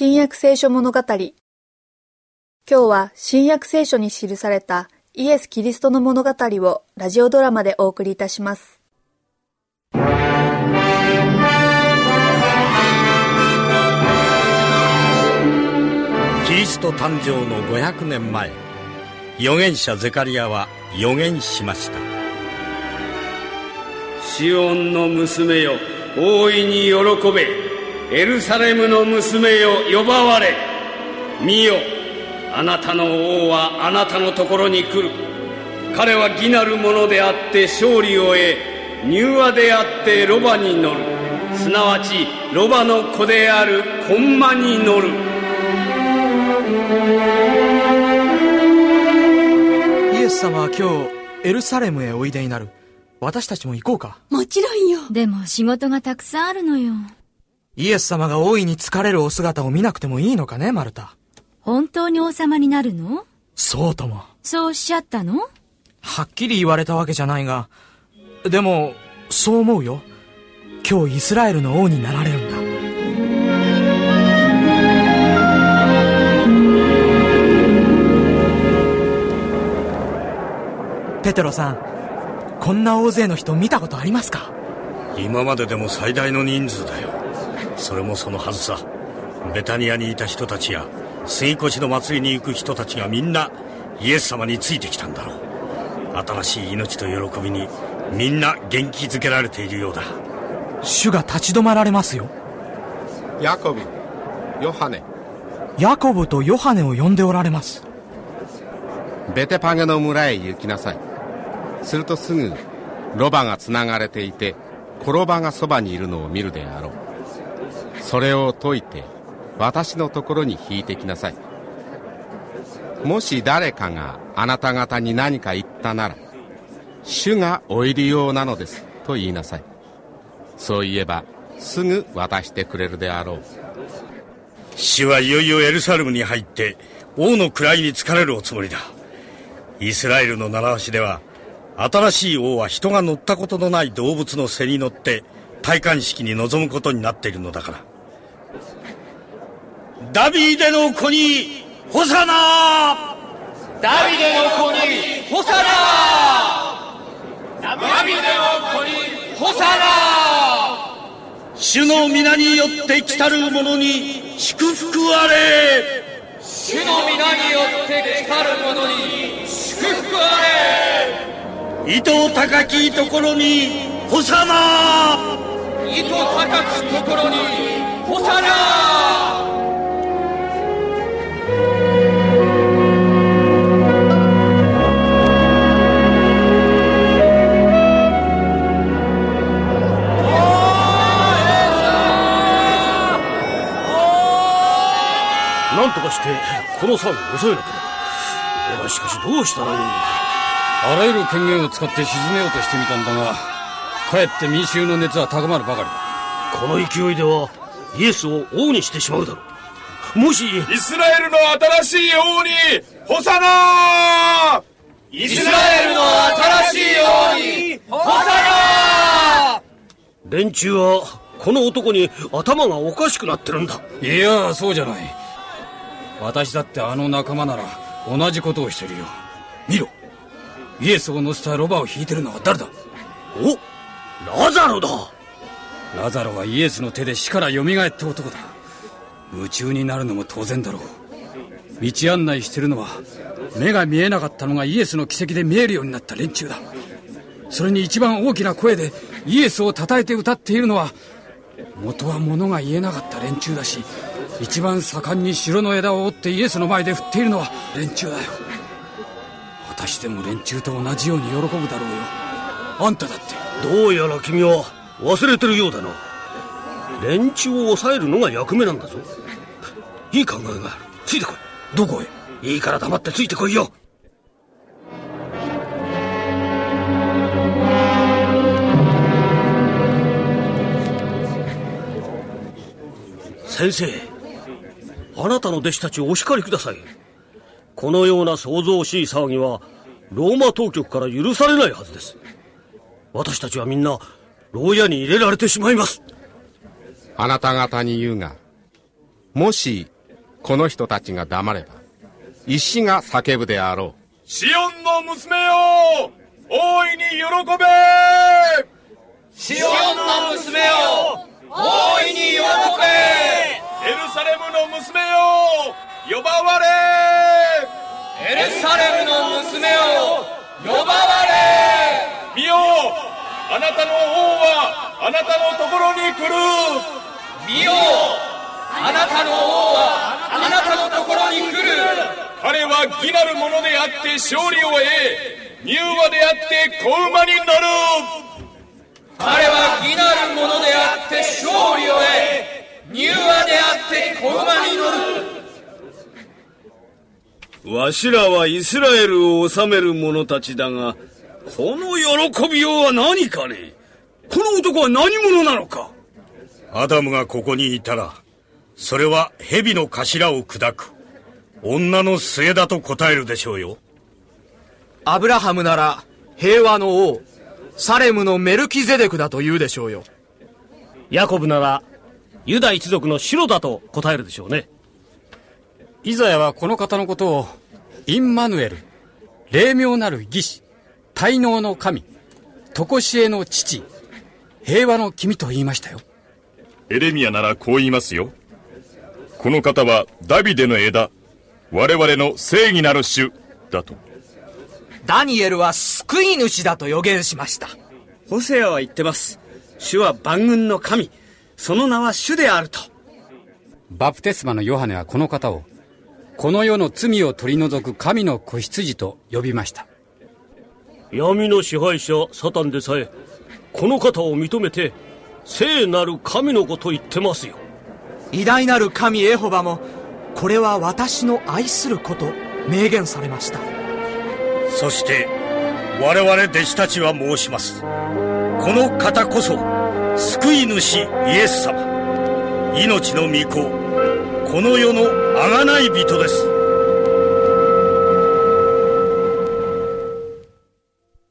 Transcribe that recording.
新約聖書物語。今日は新約聖書に記されたイエス・キリストの物語をラジオドラマでお送りいたします。キリスト誕生の500年前預言者ゼカリアは預言しました。シオンの娘よ大いに喜べエルサレムの娘よ呼ばわれ。見よあなたの王はあなたのところに来る。彼は義なるものであって勝利を得柔和であってロバに乗る。すなわちロバの子であるコンマに乗る。イエス様は今日エルサレムへおいでになる。私たちも行こうか。もちろんよ。でも仕事がたくさんあるのよ。イエス様が大いに疲れるお姿を見なくてもいいのかねマルタ。本当に王様になるの？そうとも。そうおっしゃったの？はっきり言われたわけじゃないがでもそう思うよ。今日イスラエルの王になられるんだ。ペテロさんこんな大勢の人見たことありますか？今まででも最大の人数だよそれもそのはずさ。ベタニアにいた人たちや杉越の祭りに行く人たちがみんなイエス様についてきたんだろう。新しい命と喜びにみんな元気づけられているようだ。主が立ち止まられますよ。ヤコブ、ヨハネ、ヤコブとヨハネを呼んでおられます。ベテパゲの村へ行きなさい。するとすぐ、ロバがつながれていて、転ばがそばにいるのを見るであろう。それを解いて、私のところに引いてきなさい。もし誰かがあなた方に何か言ったなら、主がお入りようなのです、と言いなさい。そう言えば、すぐ渡してくれるであろう。主はいよいよエルサレムに入って王の位に疲れるおつもりだイスラエルの習わしでは新しい王は人が乗ったことのない動物の背に乗って戴冠式に臨むことになっているのだから。ダビデの子にホサナダビデの子にホサナダビデの子にホサナ主の皆によって来たる者に祝福あれ。主の皆によって来たる者に祝福あれ。糸高きところにホサナ糸高きところにホサナなんとかしてこの騒ぎを抑えなければ。俺はしかしどうしたらいい？あらゆる権限を使って沈めようとしてみたんだがかえって民衆の熱は高まるばかりだ。この勢いではイエスを王にしてしまうだろう。もしイスラエルの新しい王にホサナイスラエルの新しい王にホサナ連中はこの男に頭がおかしくなってるんだ。いやそうじゃない。私だってあの仲間なら同じことをしてるよ。見ろ。イエスを乗せたロバを引いてるのは誰だ?おラザロだ。ラザロはイエスの手で死から蘇った男だ。夢中になるのも当然だろう。道案内してるのは目が見えなかったのがイエスの奇跡で見えるようになった連中だ。それに一番大きな声でイエスを称えて歌っているのは元は物が言えなかった連中だし一番盛んに城の枝を折ってイエスの前で振っているのは連中だよ。私でも連中と同じように喜ぶだろうよ。あんただって。どうやら君は忘れてるようだな。連中を抑えるのが役目なんだぞ。いい考えがある。ついてこい。どこへ？いいから黙ってついてこいよ。先生あなたの弟子たちをお叱りください。このような騒々しい騒ぎはローマ当局から許されないはずです私たちはみんな牢屋に入れられてしまいます。あなた方に言うが、もしこの人たちが黙れば石が叫ぶであろう。シオンの娘よ大いに喜べ。シオンの娘よ大いに喜べ。エルサレムの娘よ呼ばわれ。エルサレムの娘よ呼ばわれ見よあなたの王はあなたのところに来る見よあなたの王はあなたのところに来る。彼は義なるものであって勝利を得柔和であって子馬になる。彼は義なるものであって勝利を得柔和であって子馬に乗る。わしらはイスラエルを治める者たちだがこの喜びようは何かね？この男は何者なのか？アダムがここにいたらそれは蛇の頭を砕く。女の末だと答えるでしょうよ。アブラハムなら平和の王サレムのメルキゼデクだと言うでしょうよ。ヤコブならユダ一族のシロだと答えるでしょうね。イザヤはこの方のことをインマヌエル霊妙なる義士滞納の神常しえの父平和の君と言いましたよエレミアならこう言いますよこの方はダビデの枝、我々の正義なる主だと。ダニエルは救い主だと予言しました。ホセアは言ってます。主は万軍の神。その名は主であると。バプテスマのヨハネはこの方を、この世の罪を取り除く神の子羊と呼びました。闇の支配者サタンでさえ、この方を認めて、聖なる神の子と言ってますよ。偉大なる神エホバもこれは私の愛する子と明言されました。そして我々弟子たちは申します。この方こそ救い主イエス様。命の御子。この世の贖い人です